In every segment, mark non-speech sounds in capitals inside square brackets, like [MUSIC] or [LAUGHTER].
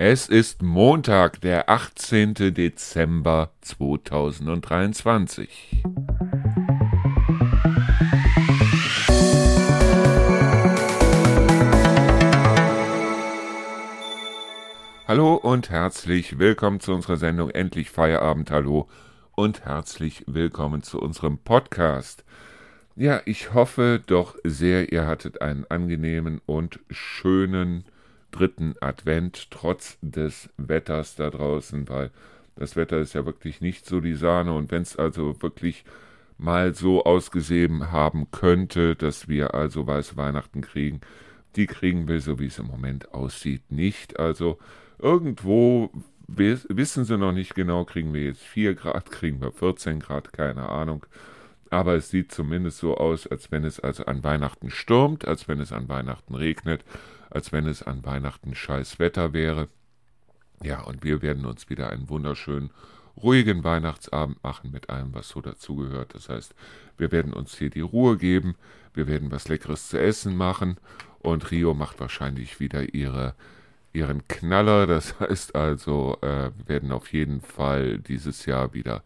Es ist Montag, der 18. Dezember 2023. Hallo und herzlich willkommen zu unserer Sendung Endlich Feierabend. Hallo und herzlich willkommen zu unserem Podcast. Ja, ich hoffe doch sehr, ihr hattet einen angenehmen und schönen dritten Advent, trotz des Wetters da draußen, weil das Wetter ist ja wirklich nicht so die Sahne und wenn es also wirklich mal so ausgesehen haben könnte, dass wir also weiße Weihnachten kriegen, die kriegen wir, so wie es im Moment aussieht, nicht. Also irgendwo wissen sie noch nicht genau, kriegen wir jetzt 4 Grad, [LAUGHS] kriegen wir 14 Grad, keine Ahnung. Aber es sieht zumindest so aus, als wenn es also an Weihnachten stürmt, als wenn es an Weihnachten regnet als wenn es an Weihnachten scheiß Wetter wäre. Ja, und wir werden uns wieder einen wunderschönen, ruhigen Weihnachtsabend machen mit allem, was so dazugehört. Das heißt, wir werden uns hier die Ruhe geben, wir werden was Leckeres zu essen machen und Rio macht wahrscheinlich wieder ihre, ihren Knaller. Das [LAUGHS] heißt also, äh, wir werden auf jeden Fall dieses Jahr wieder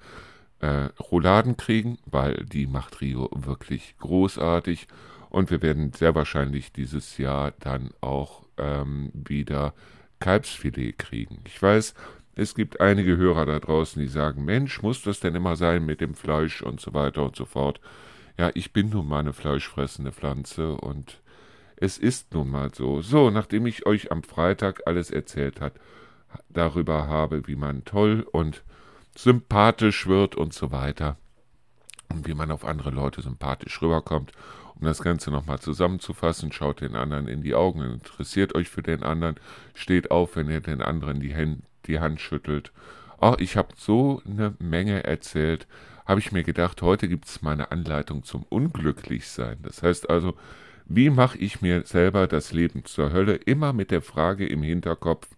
äh, Rouladen kriegen, weil die macht Rio wirklich großartig. Und wir werden sehr wahrscheinlich dieses Jahr dann auch ähm, wieder Kalbsfilet kriegen. Ich weiß, es gibt einige Hörer da draußen, die sagen, Mensch, muss das denn immer sein mit dem Fleisch und so weiter und so fort. Ja, ich bin nun mal eine fleischfressende Pflanze und es ist nun mal so. So, nachdem ich euch am Freitag alles erzählt hat, darüber habe, wie man toll und sympathisch wird und so weiter und wie man auf andere Leute sympathisch rüberkommt um das Ganze nochmal zusammenzufassen, schaut den anderen in die Augen, interessiert euch für den anderen, steht auf, wenn ihr den anderen die, Hand, die Hand schüttelt. Oh, ich habe so eine Menge erzählt, habe ich mir gedacht, heute gibt es mal eine Anleitung zum Unglücklichsein. Das heißt also, wie mache ich mir selber das Leben zur Hölle? Immer mit der Frage im Hinterkopf,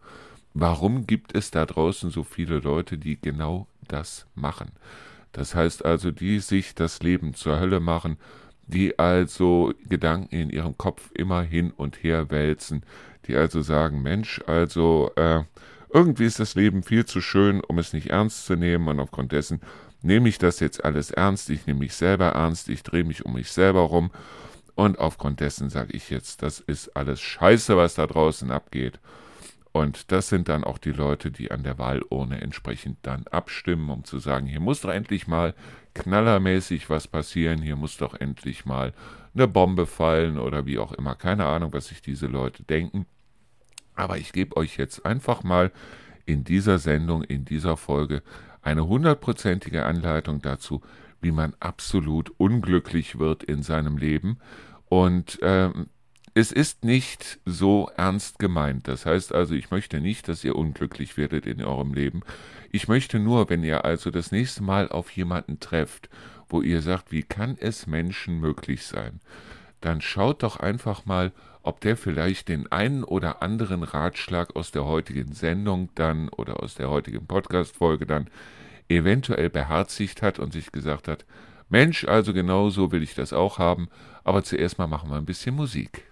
warum gibt es da draußen so viele Leute, die genau das machen? Das heißt also, die sich das Leben zur Hölle machen, die also Gedanken in ihrem Kopf immer hin und her wälzen, die also sagen, Mensch, also äh, irgendwie ist das Leben viel zu schön, um es nicht ernst zu nehmen und aufgrund dessen nehme ich das jetzt alles ernst, ich nehme mich selber ernst, ich drehe mich um mich selber rum und aufgrund dessen sage ich jetzt, das ist alles scheiße, was da draußen abgeht. Und das sind dann auch die Leute, die an der Wahlurne entsprechend dann abstimmen, um zu sagen, hier muss doch endlich mal knallermäßig was passieren, hier muss doch endlich mal eine Bombe fallen oder wie auch immer. Keine Ahnung, was sich diese Leute denken. Aber ich gebe euch jetzt einfach mal in dieser Sendung, in dieser Folge eine hundertprozentige Anleitung dazu, wie man absolut unglücklich wird in seinem Leben. Und ähm, es ist nicht so ernst gemeint. Das heißt also, ich möchte nicht, dass ihr unglücklich werdet in eurem Leben. Ich möchte nur, wenn ihr also das nächste Mal auf jemanden trefft, wo ihr sagt, wie kann es Menschen möglich sein, dann schaut doch einfach mal, ob der vielleicht den einen oder anderen Ratschlag aus der heutigen Sendung dann oder aus der heutigen Podcast-Folge dann eventuell beherzigt hat und sich gesagt hat, Mensch, also genau so will ich das auch haben, aber zuerst mal machen wir ein bisschen Musik.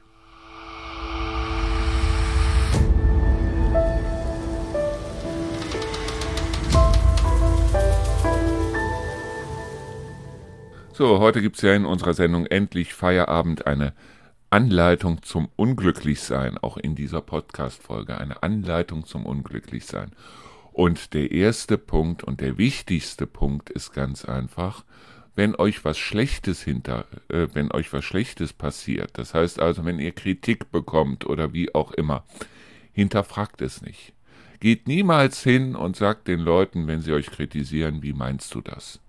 So, heute gibt es ja in unserer Sendung endlich Feierabend eine Anleitung zum Unglücklichsein, auch in dieser Podcast-Folge, eine Anleitung zum Unglücklichsein. Und der erste Punkt und der wichtigste Punkt ist ganz einfach, wenn euch was Schlechtes hinter, äh, wenn euch was Schlechtes passiert, das heißt also, wenn ihr Kritik bekommt oder wie auch immer, hinterfragt es nicht. Geht niemals hin und sagt den Leuten, wenn sie euch kritisieren, wie meinst du das?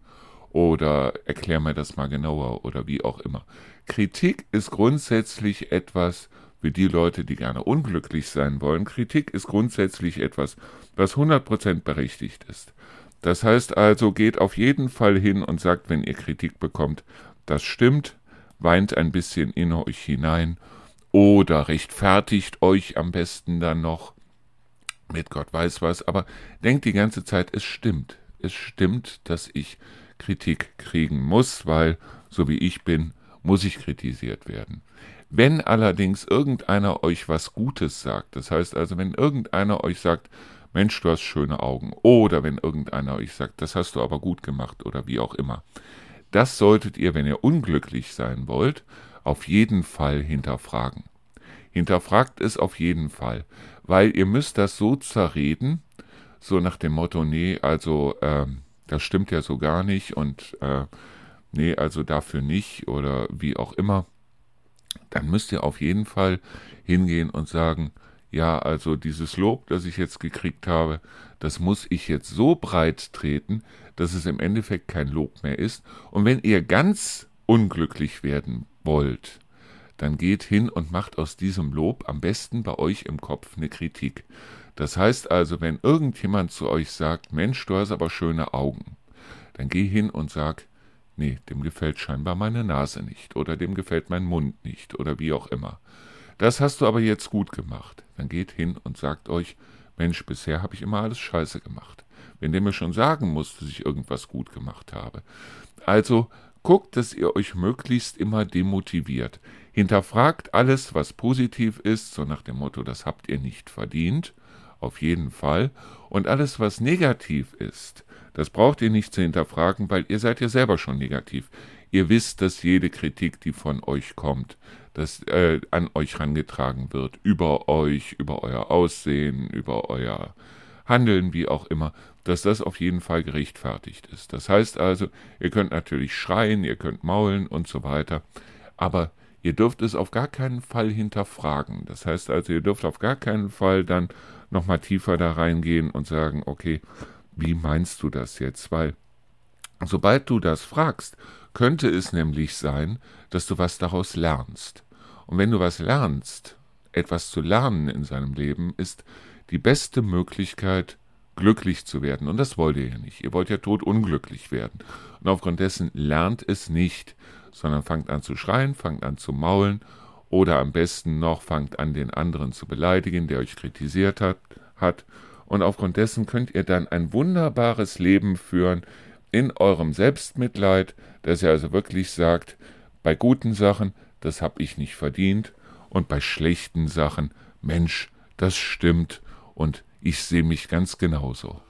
Oder erklär mir das mal genauer oder wie auch immer. Kritik ist grundsätzlich etwas für die Leute, die gerne unglücklich sein wollen. Kritik ist grundsätzlich etwas, was 100% berechtigt ist. Das heißt also, geht auf jeden Fall hin und sagt, wenn ihr Kritik bekommt, das stimmt, weint ein bisschen in euch hinein oder rechtfertigt euch am besten dann noch mit Gott weiß was, aber denkt die ganze Zeit, es stimmt. Es stimmt, dass ich Kritik kriegen muss, weil, so wie ich bin, muss ich kritisiert werden. Wenn allerdings irgendeiner euch was Gutes sagt, das heißt also, wenn irgendeiner euch sagt, Mensch, du hast schöne Augen, oder wenn irgendeiner euch sagt, das hast du aber gut gemacht, oder wie auch immer, das solltet ihr, wenn ihr unglücklich sein wollt, auf jeden Fall hinterfragen. Hinterfragt es auf jeden Fall, weil ihr müsst das so zerreden, so nach dem Motto, nee, also äh, das stimmt ja so gar nicht und äh, nee, also dafür nicht oder wie auch immer, dann müsst ihr auf jeden Fall hingehen und sagen, ja, also dieses Lob, das ich jetzt gekriegt habe, das muss ich jetzt so breit treten, dass es im Endeffekt kein Lob mehr ist. Und wenn ihr ganz unglücklich werden wollt, dann geht hin und macht aus diesem Lob am besten bei euch im Kopf eine Kritik. Das heißt also, wenn irgendjemand zu euch sagt, Mensch, du hast aber schöne Augen, dann geh hin und sag, nee, dem gefällt scheinbar meine Nase nicht oder dem gefällt mein Mund nicht oder wie auch immer. Das hast du aber jetzt gut gemacht. Dann geht hin und sagt euch, Mensch, bisher habe ich immer alles scheiße gemacht. Wenn der mir schon sagen muss, dass ich irgendwas gut gemacht habe. Also guckt, dass ihr euch möglichst immer demotiviert. Hinterfragt alles, was positiv ist, so nach dem Motto, das habt ihr nicht verdient auf jeden Fall. Und alles, was negativ ist, das braucht ihr nicht zu hinterfragen, weil ihr seid ja selber schon negativ. Ihr wisst, dass jede Kritik, die von euch kommt, dass äh, an euch herangetragen wird, über euch, über euer Aussehen, über euer Handeln, wie auch immer, dass das auf jeden Fall gerechtfertigt ist. Das heißt also, ihr könnt natürlich schreien, ihr könnt maulen und so weiter, aber ihr dürft es auf gar keinen Fall hinterfragen. Das heißt also, ihr dürft auf gar keinen Fall dann nochmal tiefer da reingehen und sagen, okay, wie meinst du das jetzt? Weil sobald du das fragst, könnte es nämlich sein, dass du was daraus lernst. Und wenn du was lernst, etwas zu lernen in seinem Leben, ist die beste Möglichkeit, glücklich zu werden. Und das wollt ihr ja nicht. Ihr wollt ja tot unglücklich werden. Und aufgrund dessen lernt es nicht, sondern fangt an zu schreien, fangt an zu maulen oder am besten noch fangt an, den anderen zu beleidigen, der euch kritisiert hat, hat. Und aufgrund dessen könnt ihr dann ein wunderbares Leben führen in eurem Selbstmitleid, dass ihr also wirklich sagt, bei guten Sachen, das habe ich nicht verdient, und bei schlechten Sachen, Mensch, das stimmt, und ich sehe mich ganz genauso.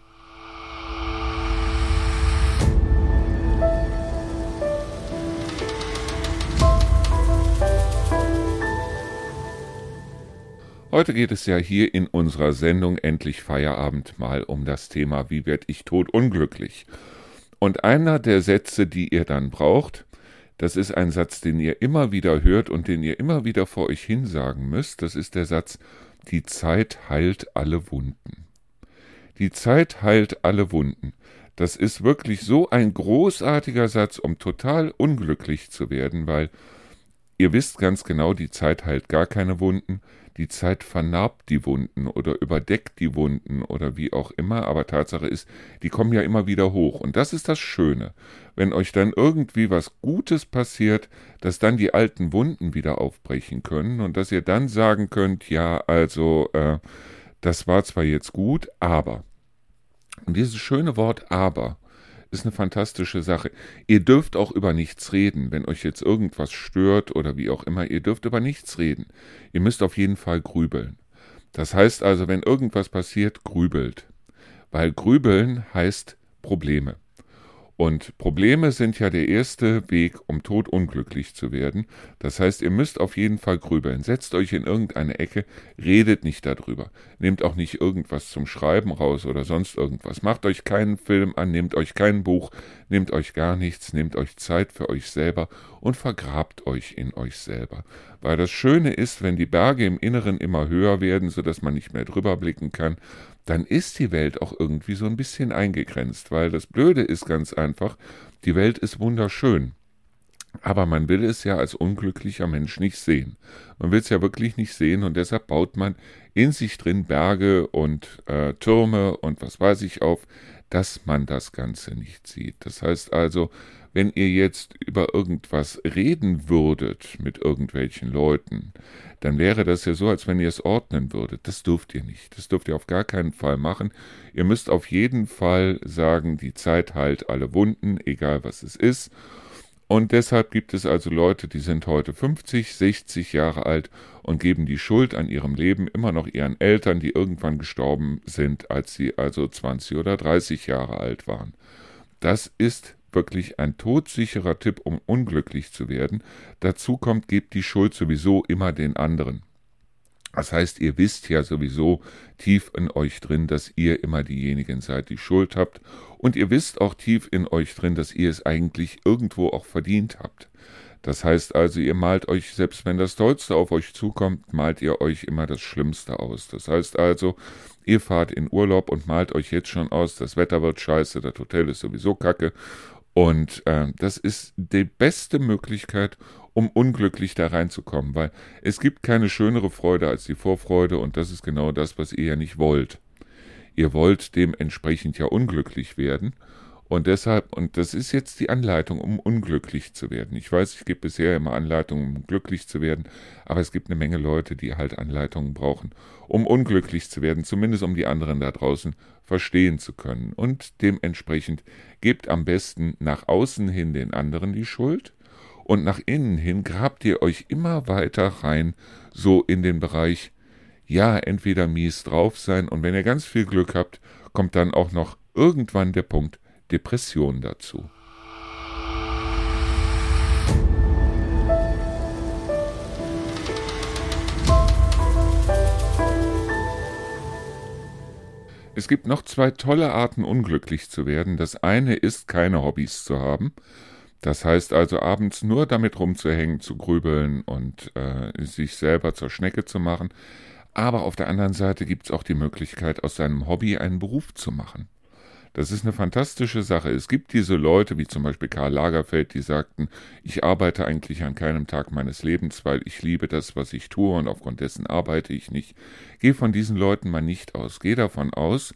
Heute geht es ja hier in unserer Sendung Endlich Feierabend mal um das Thema Wie werd ich tot unglücklich? Und einer der Sätze, die ihr dann braucht, das ist ein Satz, den ihr immer wieder hört und den ihr immer wieder vor euch hinsagen müsst, das ist der Satz Die Zeit heilt alle Wunden. Die Zeit heilt alle Wunden. Das ist wirklich so ein großartiger Satz, um total unglücklich zu werden, weil ihr wisst ganz genau, die Zeit heilt gar keine Wunden die Zeit vernarbt die Wunden oder überdeckt die Wunden oder wie auch immer, aber Tatsache ist, die kommen ja immer wieder hoch. Und das ist das Schöne, wenn euch dann irgendwie was Gutes passiert, dass dann die alten Wunden wieder aufbrechen können und dass ihr dann sagen könnt, ja, also, äh, das war zwar jetzt gut, aber. Und dieses schöne Wort aber ist eine fantastische Sache. Ihr dürft auch über nichts reden, wenn euch jetzt irgendwas stört oder wie auch immer, ihr dürft über nichts reden. Ihr müsst auf jeden Fall grübeln. Das heißt also, wenn irgendwas passiert, grübelt. Weil grübeln heißt Probleme. Und Probleme sind ja der erste Weg, um todunglücklich zu werden. Das heißt, ihr müsst auf jeden Fall grübeln. Setzt euch in irgendeine Ecke, redet nicht darüber. Nehmt auch nicht irgendwas zum Schreiben raus oder sonst irgendwas. Macht euch keinen Film an, nehmt euch kein Buch, nehmt euch gar nichts, nehmt euch Zeit für euch selber und vergrabt euch in euch selber. Weil das Schöne ist, wenn die Berge im Inneren immer höher werden, sodass man nicht mehr drüber blicken kann, dann ist die Welt auch irgendwie so ein bisschen eingegrenzt, weil das Blöde ist ganz einfach, die Welt ist wunderschön. Aber man will es ja als unglücklicher Mensch nicht sehen. Man will es ja wirklich nicht sehen und deshalb baut man in sich drin Berge und äh, Türme und was weiß ich auf, dass man das Ganze nicht sieht. Das heißt also, wenn ihr jetzt über irgendwas reden würdet mit irgendwelchen Leuten, dann wäre das ja so, als wenn ihr es ordnen würdet. Das dürft ihr nicht. Das dürft ihr auf gar keinen Fall machen. Ihr müsst auf jeden Fall sagen, die Zeit heilt alle Wunden, egal was es ist. Und deshalb gibt es also Leute, die sind heute 50, 60 Jahre alt und geben die Schuld an ihrem Leben immer noch ihren Eltern, die irgendwann gestorben sind, als sie also 20 oder 30 Jahre alt waren. Das ist wirklich ein todsicherer Tipp, um unglücklich zu werden. Dazu kommt, gebt die Schuld sowieso immer den anderen. Das heißt, ihr wisst ja sowieso tief in euch drin, dass ihr immer diejenigen seid, die Schuld habt. Und ihr wisst auch tief in euch drin, dass ihr es eigentlich irgendwo auch verdient habt. Das heißt also, ihr malt euch, selbst wenn das Tollste auf euch zukommt, malt ihr euch immer das Schlimmste aus. Das heißt also, ihr fahrt in Urlaub und malt euch jetzt schon aus, das Wetter wird scheiße, das Hotel ist sowieso kacke. Und äh, das ist die beste Möglichkeit, um unglücklich da reinzukommen, weil es gibt keine schönere Freude als die Vorfreude und das ist genau das, was ihr ja nicht wollt. Ihr wollt dementsprechend ja unglücklich werden und deshalb, und das ist jetzt die Anleitung, um unglücklich zu werden. Ich weiß, ich gebe bisher immer Anleitungen, um glücklich zu werden, aber es gibt eine Menge Leute, die halt Anleitungen brauchen, um unglücklich zu werden, zumindest um die anderen da draußen verstehen zu können. Und dementsprechend gebt am besten nach außen hin den anderen die Schuld und nach innen hin grabt ihr euch immer weiter rein, so in den Bereich, ja, entweder mies drauf sein und wenn ihr ganz viel Glück habt, kommt dann auch noch irgendwann der Punkt, Depression dazu. Es gibt noch zwei tolle Arten, unglücklich zu werden. Das eine ist, keine Hobbys zu haben. Das heißt also abends nur damit rumzuhängen, zu grübeln und äh, sich selber zur Schnecke zu machen. Aber auf der anderen Seite gibt es auch die Möglichkeit, aus seinem Hobby einen Beruf zu machen. Das ist eine fantastische Sache. Es gibt diese Leute, wie zum Beispiel Karl Lagerfeld, die sagten, ich arbeite eigentlich an keinem Tag meines Lebens, weil ich liebe das, was ich tue und aufgrund dessen arbeite ich nicht. Geh von diesen Leuten mal nicht aus. Geh davon aus,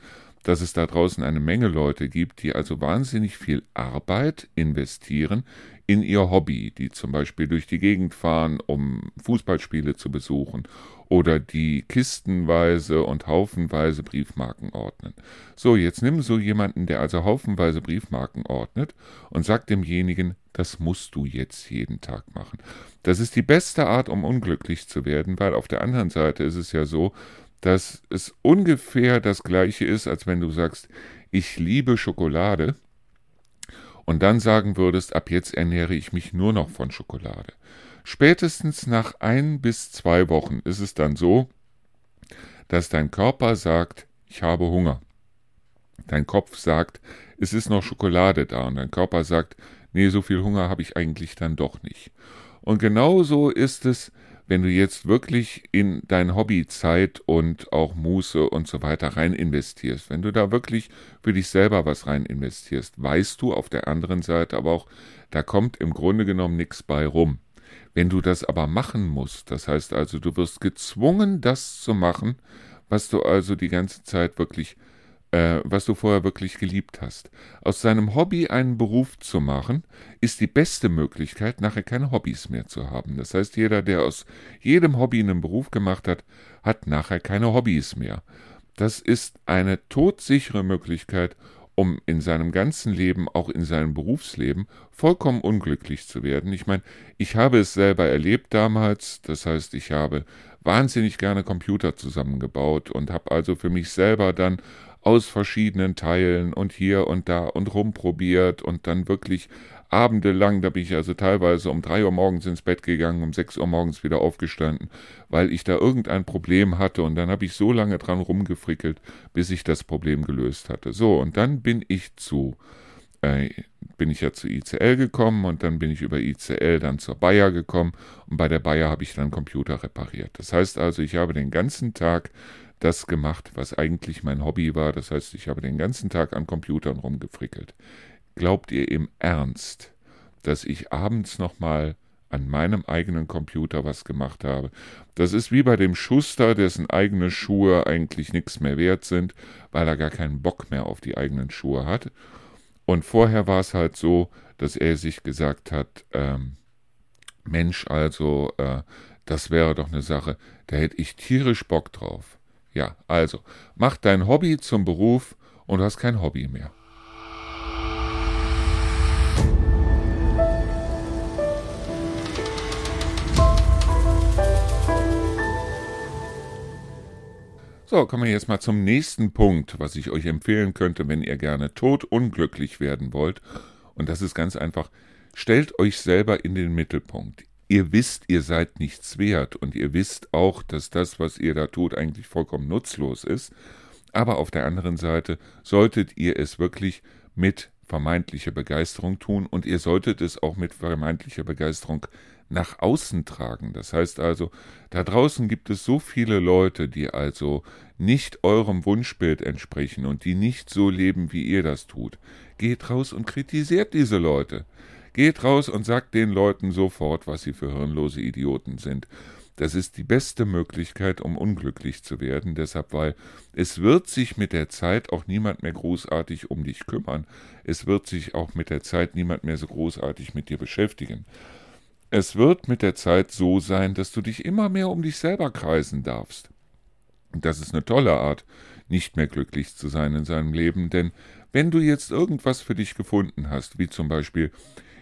dass es da draußen eine Menge Leute gibt, die also wahnsinnig viel Arbeit investieren in ihr Hobby, die zum Beispiel durch die Gegend fahren, um Fußballspiele zu besuchen oder die kistenweise und haufenweise Briefmarken ordnen. So, jetzt nimm so jemanden, der also haufenweise Briefmarken ordnet und sag demjenigen, das musst du jetzt jeden Tag machen. Das ist die beste Art, um unglücklich zu werden, weil auf der anderen Seite ist es ja so, dass es ungefähr das gleiche ist, als wenn du sagst, ich liebe Schokolade und dann sagen würdest, ab jetzt ernähre ich mich nur noch von Schokolade. Spätestens nach ein bis zwei Wochen ist es dann so, dass dein Körper sagt, ich habe Hunger. Dein Kopf sagt, es ist noch Schokolade da und dein Körper sagt, nee, so viel Hunger habe ich eigentlich dann doch nicht. Und genauso ist es, wenn du jetzt wirklich in dein Hobby Zeit und auch Muße und so weiter rein investierst, wenn du da wirklich für dich selber was rein investierst, weißt du auf der anderen Seite aber auch, da kommt im Grunde genommen nichts bei rum. Wenn du das aber machen musst, das heißt also, du wirst gezwungen, das zu machen, was du also die ganze Zeit wirklich, äh, was du vorher wirklich geliebt hast. Aus seinem Hobby einen Beruf zu machen, ist die beste Möglichkeit, nachher keine Hobbys mehr zu haben. Das heißt, jeder, der aus jedem Hobby einen Beruf gemacht hat, hat nachher keine Hobbys mehr. Das ist eine todsichere Möglichkeit, um in seinem ganzen Leben, auch in seinem Berufsleben, vollkommen unglücklich zu werden. Ich meine, ich habe es selber erlebt damals, das heißt, ich habe wahnsinnig gerne Computer zusammengebaut und habe also für mich selber dann aus verschiedenen Teilen und hier und da und rumprobiert und dann wirklich abendelang, da bin ich also teilweise um drei Uhr morgens ins Bett gegangen, um sechs Uhr morgens wieder aufgestanden, weil ich da irgendein Problem hatte und dann habe ich so lange dran rumgefrickelt, bis ich das Problem gelöst hatte. So, und dann bin ich zu, äh, bin ich ja zu ICL gekommen und dann bin ich über ICL dann zur Bayer gekommen und bei der Bayer habe ich dann Computer repariert. Das heißt also, ich habe den ganzen Tag das gemacht, was eigentlich mein Hobby war. Das heißt, ich habe den ganzen Tag an Computern rumgefrickelt. Glaubt ihr im Ernst, dass ich abends nochmal an meinem eigenen Computer was gemacht habe. Das ist wie bei dem Schuster, dessen eigene Schuhe eigentlich nichts mehr wert sind, weil er gar keinen Bock mehr auf die eigenen Schuhe hat. Und vorher war es halt so, dass er sich gesagt hat, ähm, Mensch, also, äh, das wäre doch eine Sache, da hätte ich tierisch Bock drauf. Ja, also, mach dein Hobby zum Beruf und du hast kein Hobby mehr. So, kommen wir jetzt mal zum nächsten Punkt, was ich euch empfehlen könnte, wenn ihr gerne totunglücklich werden wollt. Und das ist ganz einfach, stellt euch selber in den Mittelpunkt. Ihr wisst, ihr seid nichts wert und ihr wisst auch, dass das, was ihr da tut, eigentlich vollkommen nutzlos ist. Aber auf der anderen Seite solltet ihr es wirklich mit vermeintlicher Begeisterung tun und ihr solltet es auch mit vermeintlicher Begeisterung nach außen tragen. Das heißt also, da draußen gibt es so viele Leute, die also nicht eurem Wunschbild entsprechen und die nicht so leben, wie ihr das tut. Geht raus und kritisiert diese Leute. Geht raus und sagt den Leuten sofort, was sie für hirnlose Idioten sind. Das ist die beste Möglichkeit, um unglücklich zu werden, deshalb, weil es wird sich mit der Zeit auch niemand mehr großartig um dich kümmern. Es wird sich auch mit der Zeit niemand mehr so großartig mit dir beschäftigen. Es wird mit der Zeit so sein, dass du dich immer mehr um dich selber kreisen darfst. Und das ist eine tolle Art, nicht mehr glücklich zu sein in seinem Leben, denn wenn du jetzt irgendwas für dich gefunden hast, wie zum Beispiel,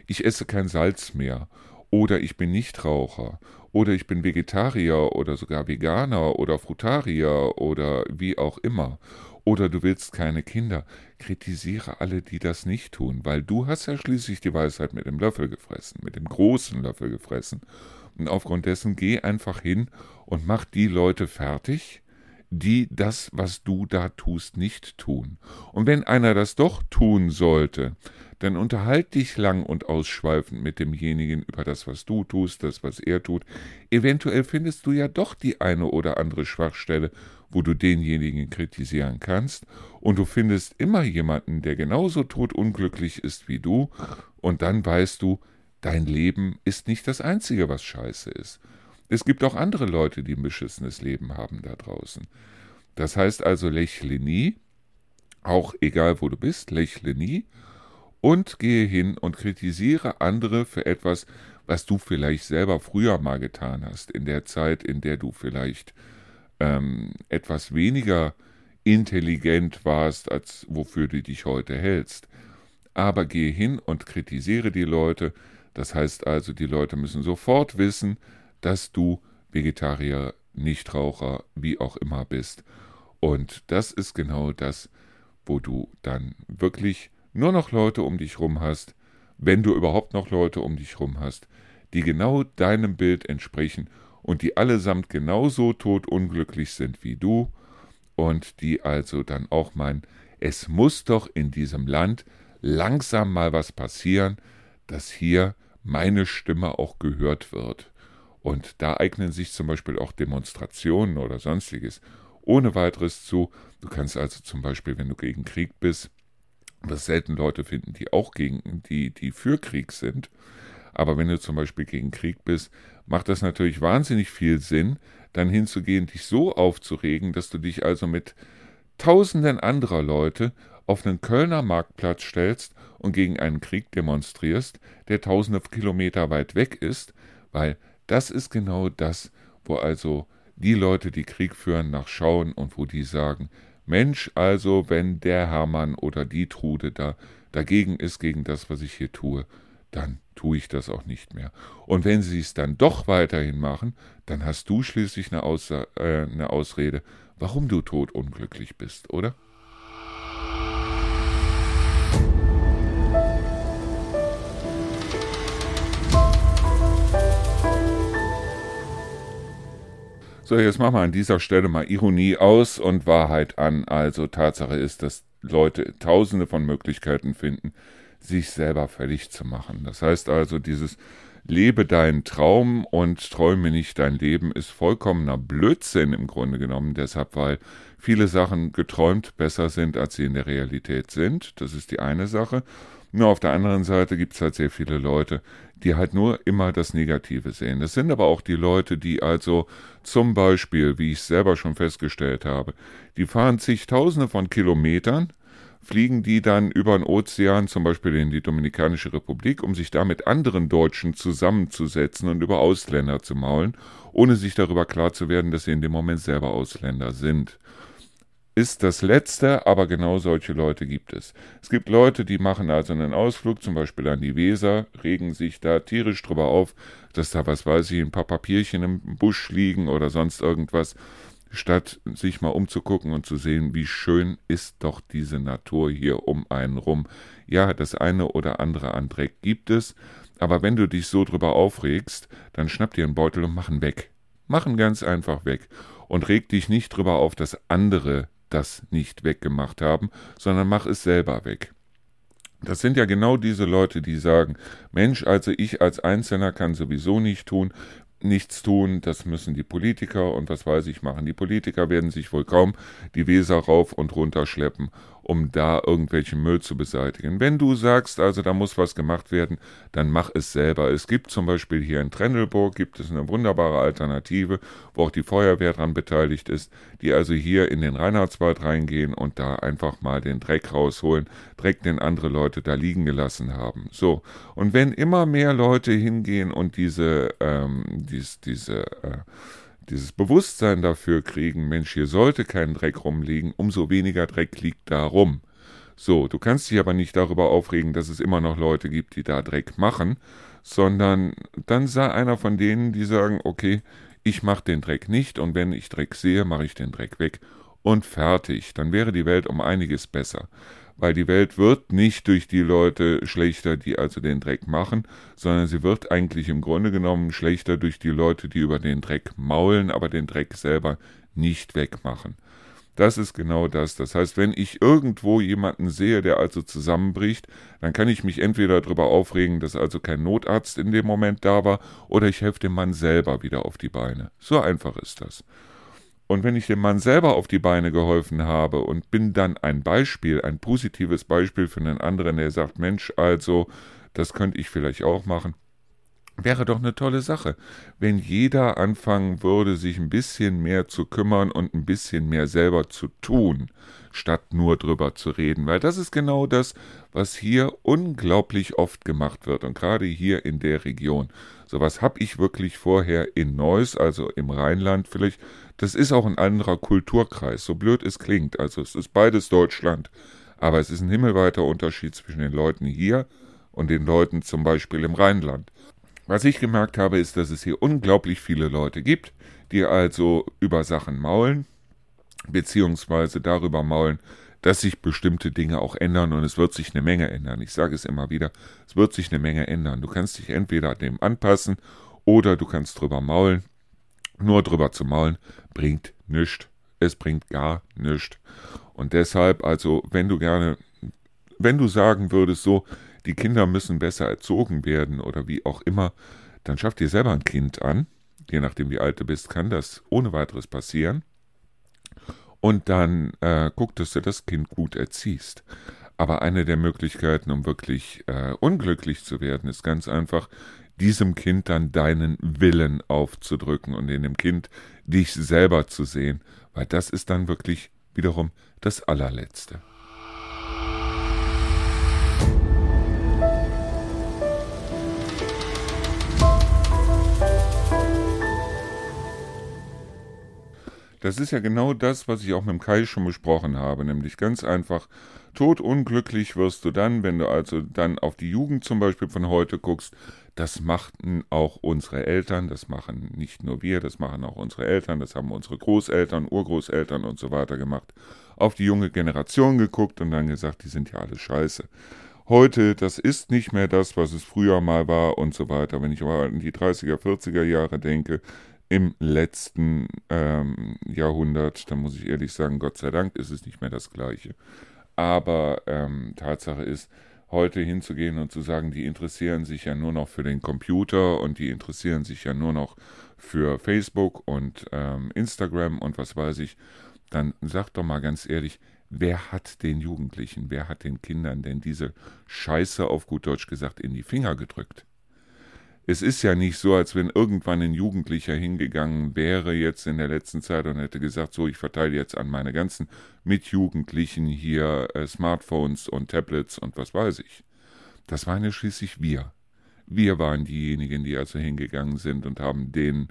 ich esse kein Salz mehr, oder ich bin Nichtraucher, oder ich bin Vegetarier oder sogar Veganer oder Frutarier oder wie auch immer, oder du willst keine Kinder, kritisiere alle, die das nicht tun, weil du hast ja schließlich die Weisheit mit dem Löffel gefressen, mit dem großen Löffel gefressen. Und aufgrund dessen geh einfach hin und mach die Leute fertig, die das, was du da tust, nicht tun. Und wenn einer das doch tun sollte, dann unterhalt dich lang und ausschweifend mit demjenigen über das, was du tust, das, was er tut. Eventuell findest du ja doch die eine oder andere Schwachstelle, wo du denjenigen kritisieren kannst, und du findest immer jemanden, der genauso totunglücklich ist wie du, und dann weißt du, dein Leben ist nicht das Einzige, was scheiße ist. Es gibt auch andere Leute, die ein beschissenes Leben haben da draußen. Das heißt also, lächle nie, auch egal wo du bist, lächle nie und gehe hin und kritisiere andere für etwas, was du vielleicht selber früher mal getan hast, in der Zeit, in der du vielleicht ähm, etwas weniger intelligent warst, als wofür du dich heute hältst. Aber gehe hin und kritisiere die Leute. Das heißt also, die Leute müssen sofort wissen, dass du Vegetarier, Nichtraucher, wie auch immer bist. Und das ist genau das, wo du dann wirklich nur noch Leute um dich rum hast, wenn du überhaupt noch Leute um dich rum hast, die genau deinem Bild entsprechen und die allesamt genauso totunglücklich sind wie du und die also dann auch meinen, es muss doch in diesem Land langsam mal was passieren, dass hier meine Stimme auch gehört wird. Und da eignen sich zum Beispiel auch Demonstrationen oder sonstiges ohne weiteres zu. Du kannst also zum Beispiel, wenn du gegen Krieg bist, was selten Leute finden, die auch gegen, die, die für Krieg sind. Aber wenn du zum Beispiel gegen Krieg bist, macht das natürlich wahnsinnig viel Sinn, dann hinzugehen, dich so aufzuregen, dass du dich also mit tausenden anderer Leute auf einen Kölner Marktplatz stellst und gegen einen Krieg demonstrierst, der tausende Kilometer weit weg ist, weil das ist genau das, wo also die Leute, die Krieg führen, nachschauen und wo die sagen, Mensch, also wenn der Hermann oder die Trude da dagegen ist, gegen das, was ich hier tue, dann tue ich das auch nicht mehr. Und wenn sie es dann doch weiterhin machen, dann hast du schließlich eine, Aussa äh, eine Ausrede, warum du totunglücklich bist, oder? So, jetzt machen wir an dieser Stelle mal Ironie aus und Wahrheit an. Also Tatsache ist, dass Leute tausende von Möglichkeiten finden, sich selber fertig zu machen. Das heißt also, dieses Lebe deinen Traum und träume nicht dein Leben ist vollkommener Blödsinn im Grunde genommen. Deshalb, weil viele Sachen geträumt besser sind, als sie in der Realität sind. Das ist die eine Sache. Nur auf der anderen Seite gibt es halt sehr viele Leute, die halt nur immer das Negative sehen. Das sind aber auch die Leute, die also zum Beispiel, wie ich selber schon festgestellt habe, die fahren zigtausende von Kilometern, fliegen die dann über den Ozean, zum Beispiel in die Dominikanische Republik, um sich da mit anderen Deutschen zusammenzusetzen und über Ausländer zu maulen, ohne sich darüber klar zu werden, dass sie in dem Moment selber Ausländer sind ist das Letzte, aber genau solche Leute gibt es. Es gibt Leute, die machen also einen Ausflug, zum Beispiel an die Weser, regen sich da tierisch drüber auf, dass da, was weiß ich, ein paar Papierchen im Busch liegen oder sonst irgendwas, statt sich mal umzugucken und zu sehen, wie schön ist doch diese Natur hier um einen rum. Ja, das eine oder andere an Dreck gibt es, aber wenn du dich so drüber aufregst, dann schnapp dir einen Beutel und mach ihn weg. Mach ihn ganz einfach weg und reg dich nicht drüber auf, dass andere das nicht weggemacht haben, sondern mach es selber weg. Das sind ja genau diese Leute, die sagen, Mensch, also ich als Einzelner kann sowieso nicht tun, nichts tun, das müssen die Politiker und was weiß ich machen. Die Politiker werden sich wohl kaum die Weser rauf und runter schleppen um da irgendwelchen Müll zu beseitigen. Wenn du sagst, also da muss was gemacht werden, dann mach es selber. Es gibt zum Beispiel hier in Trendelburg gibt es eine wunderbare Alternative, wo auch die Feuerwehr dran beteiligt ist, die also hier in den Reinhardswald reingehen und da einfach mal den Dreck rausholen, Dreck, den andere Leute da liegen gelassen haben. So, und wenn immer mehr Leute hingehen und diese, ähm, dies, diese, äh, dieses Bewusstsein dafür kriegen, Mensch, hier sollte kein Dreck rumliegen, umso weniger Dreck liegt da rum. So, du kannst dich aber nicht darüber aufregen, dass es immer noch Leute gibt, die da Dreck machen, sondern dann sei einer von denen, die sagen, okay, ich mache den Dreck nicht und wenn ich Dreck sehe, mache ich den Dreck weg und fertig. Dann wäre die Welt um einiges besser weil die Welt wird nicht durch die Leute schlechter, die also den Dreck machen, sondern sie wird eigentlich im Grunde genommen schlechter durch die Leute, die über den Dreck maulen, aber den Dreck selber nicht wegmachen. Das ist genau das. Das heißt, wenn ich irgendwo jemanden sehe, der also zusammenbricht, dann kann ich mich entweder darüber aufregen, dass also kein Notarzt in dem Moment da war, oder ich helfe dem Mann selber wieder auf die Beine. So einfach ist das. Und wenn ich dem Mann selber auf die Beine geholfen habe und bin dann ein Beispiel, ein positives Beispiel für einen anderen, der sagt, Mensch, also, das könnte ich vielleicht auch machen, wäre doch eine tolle Sache, wenn jeder anfangen würde, sich ein bisschen mehr zu kümmern und ein bisschen mehr selber zu tun, statt nur drüber zu reden, weil das ist genau das, was hier unglaublich oft gemacht wird. Und gerade hier in der Region. Sowas habe ich wirklich vorher in Neuss, also im Rheinland vielleicht das ist auch ein anderer Kulturkreis, so blöd es klingt. Also es ist beides Deutschland, aber es ist ein himmelweiter Unterschied zwischen den Leuten hier und den Leuten zum Beispiel im Rheinland. Was ich gemerkt habe, ist, dass es hier unglaublich viele Leute gibt, die also über Sachen maulen, beziehungsweise darüber maulen, dass sich bestimmte Dinge auch ändern und es wird sich eine Menge ändern. Ich sage es immer wieder, es wird sich eine Menge ändern. Du kannst dich entweder dem anpassen oder du kannst drüber maulen nur drüber zu maulen bringt nichts. Es bringt gar nichts. Und deshalb, also, wenn du gerne, wenn du sagen würdest, so, die Kinder müssen besser erzogen werden oder wie auch immer, dann schaff dir selber ein Kind an. Je nachdem, wie alt du bist, kann das ohne weiteres passieren. Und dann äh, guck, dass du das Kind gut erziehst. Aber eine der Möglichkeiten, um wirklich äh, unglücklich zu werden, ist ganz einfach, diesem Kind dann deinen Willen aufzudrücken und in dem Kind dich selber zu sehen, weil das ist dann wirklich wiederum das allerletzte. Das ist ja genau das, was ich auch mit dem Kai schon besprochen habe, nämlich ganz einfach, todunglücklich wirst du dann, wenn du also dann auf die Jugend zum Beispiel von heute guckst, das machten auch unsere Eltern, das machen nicht nur wir, das machen auch unsere Eltern, das haben unsere Großeltern, Urgroßeltern und so weiter gemacht. Auf die junge Generation geguckt und dann gesagt, die sind ja alle scheiße. Heute, das ist nicht mehr das, was es früher mal war und so weiter. Wenn ich aber an die 30er, 40er Jahre denke, im letzten ähm, Jahrhundert, dann muss ich ehrlich sagen, Gott sei Dank ist es nicht mehr das Gleiche. Aber ähm, Tatsache ist, heute hinzugehen und zu sagen, die interessieren sich ja nur noch für den Computer und die interessieren sich ja nur noch für Facebook und ähm, Instagram und was weiß ich, dann sag doch mal ganz ehrlich, wer hat den Jugendlichen, wer hat den Kindern denn diese Scheiße auf gut Deutsch gesagt in die Finger gedrückt? Es ist ja nicht so, als wenn irgendwann ein Jugendlicher hingegangen wäre jetzt in der letzten Zeit und hätte gesagt, so, ich verteile jetzt an meine ganzen Mitjugendlichen hier äh, Smartphones und Tablets und was weiß ich. Das waren ja schließlich wir. Wir waren diejenigen, die also hingegangen sind und haben den,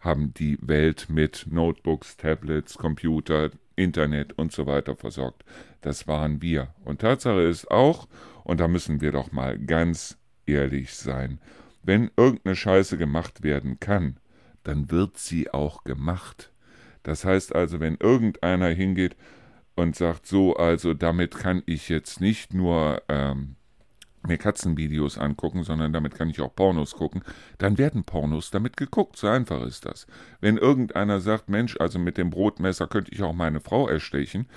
haben die Welt mit Notebooks, Tablets, Computer, Internet und so weiter versorgt. Das waren wir. Und Tatsache ist auch, und da müssen wir doch mal ganz ehrlich sein, wenn irgendeine Scheiße gemacht werden kann, dann wird sie auch gemacht. Das heißt also, wenn irgendeiner hingeht und sagt, so, also damit kann ich jetzt nicht nur ähm, mir Katzenvideos angucken, sondern damit kann ich auch Pornos gucken, dann werden Pornos damit geguckt. So einfach ist das. Wenn irgendeiner sagt, Mensch, also mit dem Brotmesser könnte ich auch meine Frau erstechen,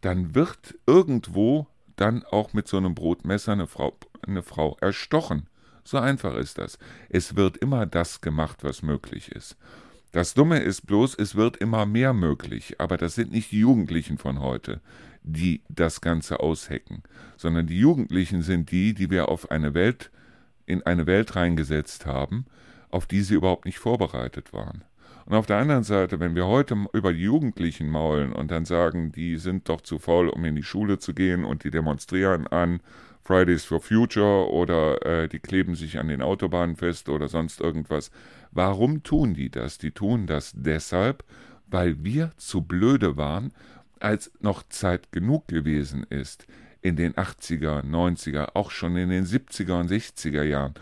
dann wird irgendwo dann auch mit so einem Brotmesser eine Frau, eine Frau erstochen. So einfach ist das. Es wird immer das gemacht, was möglich ist. Das Dumme ist bloß, es wird immer mehr möglich, aber das sind nicht die Jugendlichen von heute, die das Ganze aushecken, sondern die Jugendlichen sind die, die wir auf eine Welt, in eine Welt reingesetzt haben, auf die sie überhaupt nicht vorbereitet waren. Und auf der anderen Seite, wenn wir heute über die Jugendlichen maulen und dann sagen, die sind doch zu faul, um in die Schule zu gehen und die demonstrieren an Fridays for Future oder äh, die kleben sich an den Autobahnen fest oder sonst irgendwas. Warum tun die das? Die tun das deshalb, weil wir zu blöde waren, als noch Zeit genug gewesen ist, in den 80er, 90er, auch schon in den 70er und 60er Jahren,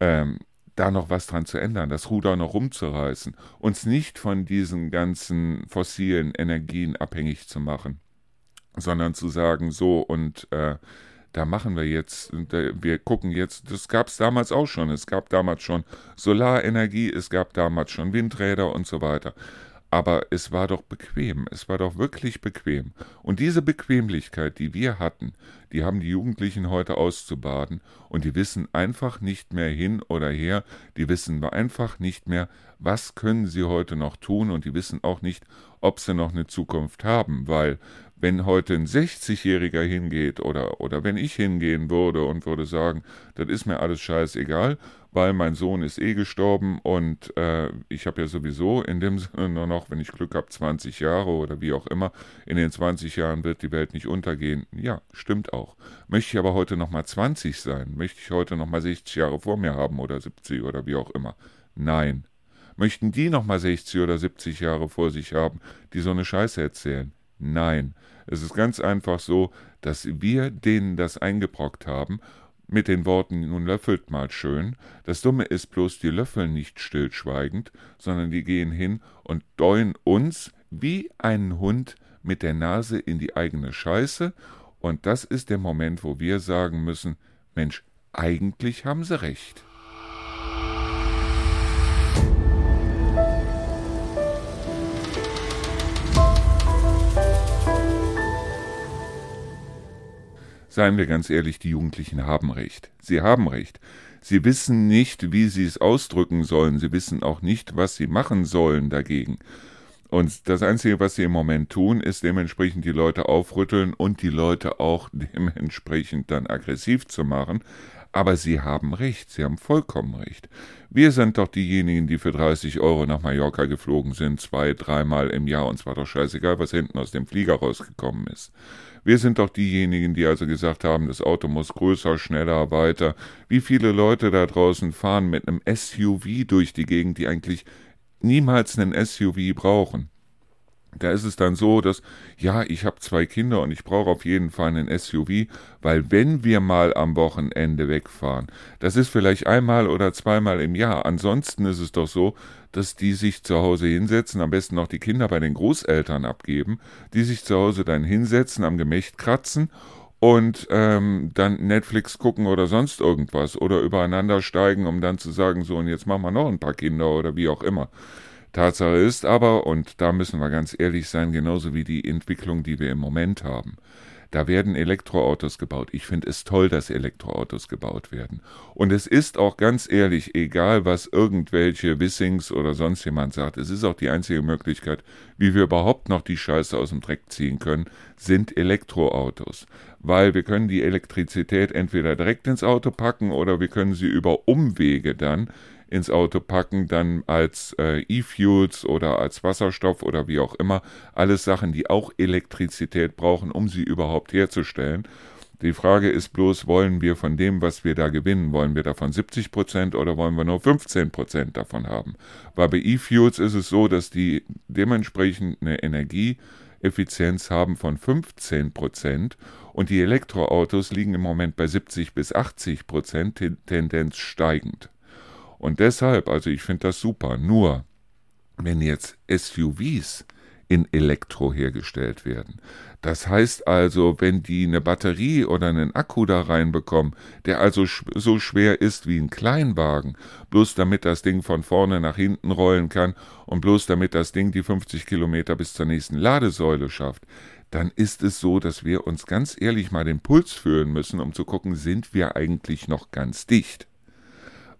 ähm, da noch was dran zu ändern, das Ruder noch rumzureißen, uns nicht von diesen ganzen fossilen Energien abhängig zu machen, sondern zu sagen, so und äh, da machen wir jetzt, wir gucken jetzt, das gab es damals auch schon, es gab damals schon Solarenergie, es gab damals schon Windräder und so weiter. Aber es war doch bequem, es war doch wirklich bequem. Und diese Bequemlichkeit, die wir hatten, die haben die Jugendlichen heute auszubaden. Und die wissen einfach nicht mehr hin oder her, die wissen einfach nicht mehr, was können sie heute noch tun. Und die wissen auch nicht, ob sie noch eine Zukunft haben, weil wenn heute ein 60-Jähriger hingeht oder, oder wenn ich hingehen würde und würde sagen, das ist mir alles scheißegal, weil mein Sohn ist eh gestorben und äh, ich habe ja sowieso in dem [LAUGHS] Sinne nur noch, wenn ich Glück habe, 20 Jahre oder wie auch immer, in den 20 Jahren wird die Welt nicht untergehen. Ja, stimmt auch. Möchte ich aber heute nochmal 20 sein? Möchte ich heute nochmal 60 Jahre vor mir haben oder 70 oder wie auch immer? Nein. Möchten die nochmal 60 oder 70 Jahre vor sich haben, die so eine Scheiße erzählen? Nein. Es ist ganz einfach so, dass wir denen das eingebrockt haben mit den Worten nun löffelt mal schön. Das Dumme ist bloß, die löffeln nicht stillschweigend, sondern die gehen hin und deuen uns wie einen Hund mit der Nase in die eigene Scheiße, und das ist der Moment, wo wir sagen müssen, Mensch, eigentlich haben sie recht. Seien wir ganz ehrlich, die Jugendlichen haben recht. Sie haben recht. Sie wissen nicht, wie sie es ausdrücken sollen. Sie wissen auch nicht, was sie machen sollen dagegen. Und das Einzige, was sie im Moment tun, ist dementsprechend die Leute aufrütteln und die Leute auch [LAUGHS] dementsprechend dann aggressiv zu machen. Aber sie haben recht, sie haben vollkommen recht. Wir sind doch diejenigen, die für 30 Euro nach Mallorca geflogen sind, zwei, dreimal im Jahr, und zwar doch scheißegal, was hinten aus dem Flieger rausgekommen ist. Wir sind doch diejenigen, die also gesagt haben, das Auto muss größer, schneller, weiter. Wie viele Leute da draußen fahren mit einem SUV durch die Gegend, die eigentlich niemals einen SUV brauchen? Da ist es dann so, dass, ja, ich habe zwei Kinder und ich brauche auf jeden Fall einen SUV, weil wenn wir mal am Wochenende wegfahren, das ist vielleicht einmal oder zweimal im Jahr. Ansonsten ist es doch so, dass die sich zu Hause hinsetzen, am besten noch die Kinder bei den Großeltern abgeben, die sich zu Hause dann hinsetzen, am Gemächt kratzen und ähm, dann Netflix gucken oder sonst irgendwas oder übereinander steigen, um dann zu sagen, so und jetzt machen wir noch ein paar Kinder oder wie auch immer. Tatsache ist aber, und da müssen wir ganz ehrlich sein, genauso wie die Entwicklung, die wir im Moment haben, da werden Elektroautos gebaut. Ich finde es toll, dass Elektroautos gebaut werden. Und es ist auch ganz ehrlich, egal was irgendwelche Wissings oder sonst jemand sagt, es ist auch die einzige Möglichkeit, wie wir überhaupt noch die Scheiße aus dem Dreck ziehen können, sind Elektroautos. Weil wir können die Elektrizität entweder direkt ins Auto packen oder wir können sie über Umwege dann ins Auto packen, dann als äh, E-Fuels oder als Wasserstoff oder wie auch immer. Alles Sachen, die auch Elektrizität brauchen, um sie überhaupt herzustellen. Die Frage ist bloß, wollen wir von dem, was wir da gewinnen, wollen wir davon 70 Prozent oder wollen wir nur 15 Prozent davon haben? Weil bei E-Fuels ist es so, dass die dementsprechend eine Energieeffizienz haben von 15 Prozent und die Elektroautos liegen im Moment bei 70 bis 80 Prozent, Tendenz steigend. Und deshalb, also ich finde das super. Nur, wenn jetzt SUVs in Elektro hergestellt werden. Das heißt also, wenn die eine Batterie oder einen Akku da reinbekommen, der also so schwer ist wie ein Kleinwagen, bloß damit das Ding von vorne nach hinten rollen kann und bloß damit das Ding die 50 Kilometer bis zur nächsten Ladesäule schafft, dann ist es so, dass wir uns ganz ehrlich mal den Puls fühlen müssen, um zu gucken, sind wir eigentlich noch ganz dicht?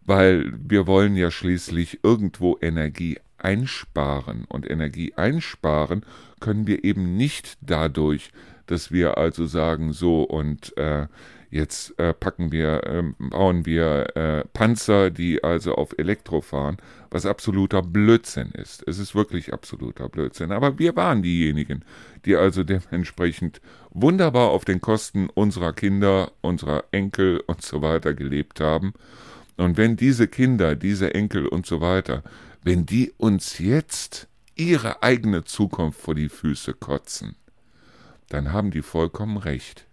Weil wir wollen ja schließlich irgendwo Energie einsparen. Und Energie einsparen können wir eben nicht dadurch, dass wir also sagen, so und äh, jetzt äh, packen wir, äh, bauen wir äh, Panzer, die also auf Elektro fahren, was absoluter Blödsinn ist. Es ist wirklich absoluter Blödsinn. Aber wir waren diejenigen, die also dementsprechend wunderbar auf den Kosten unserer Kinder, unserer Enkel und so weiter gelebt haben. Und wenn diese Kinder, diese Enkel und so weiter wenn die uns jetzt ihre eigene Zukunft vor die Füße kotzen, dann haben die vollkommen recht.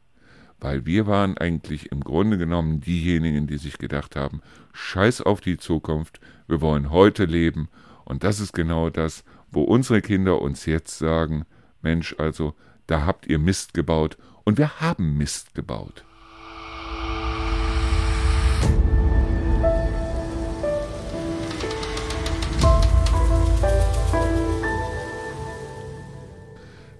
Weil wir waren eigentlich im Grunde genommen diejenigen, die sich gedacht haben, scheiß auf die Zukunft, wir wollen heute leben. Und das ist genau das, wo unsere Kinder uns jetzt sagen, Mensch, also, da habt ihr Mist gebaut und wir haben Mist gebaut.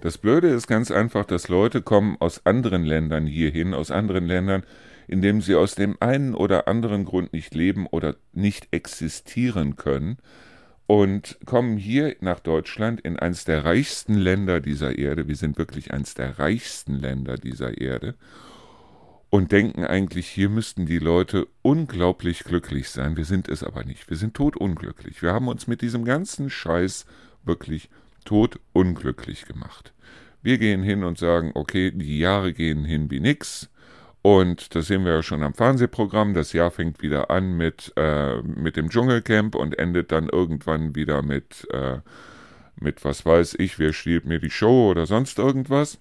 Das Blöde ist ganz einfach, dass Leute kommen aus anderen Ländern hierhin, aus anderen Ländern, in denen sie aus dem einen oder anderen Grund nicht leben oder nicht existieren können, und kommen hier nach Deutschland in eines der reichsten Länder dieser Erde, wir sind wirklich eines der reichsten Länder dieser Erde, und denken eigentlich, hier müssten die Leute unglaublich glücklich sein. Wir sind es aber nicht. Wir sind totunglücklich. Wir haben uns mit diesem ganzen Scheiß wirklich totunglücklich gemacht. Wir gehen hin und sagen, okay, die Jahre gehen hin wie nix. Und das sehen wir ja schon am Fernsehprogramm. Das Jahr fängt wieder an mit, äh, mit dem Dschungelcamp und endet dann irgendwann wieder mit, äh, mit was weiß ich, wer stiehlt mir die Show oder sonst irgendwas.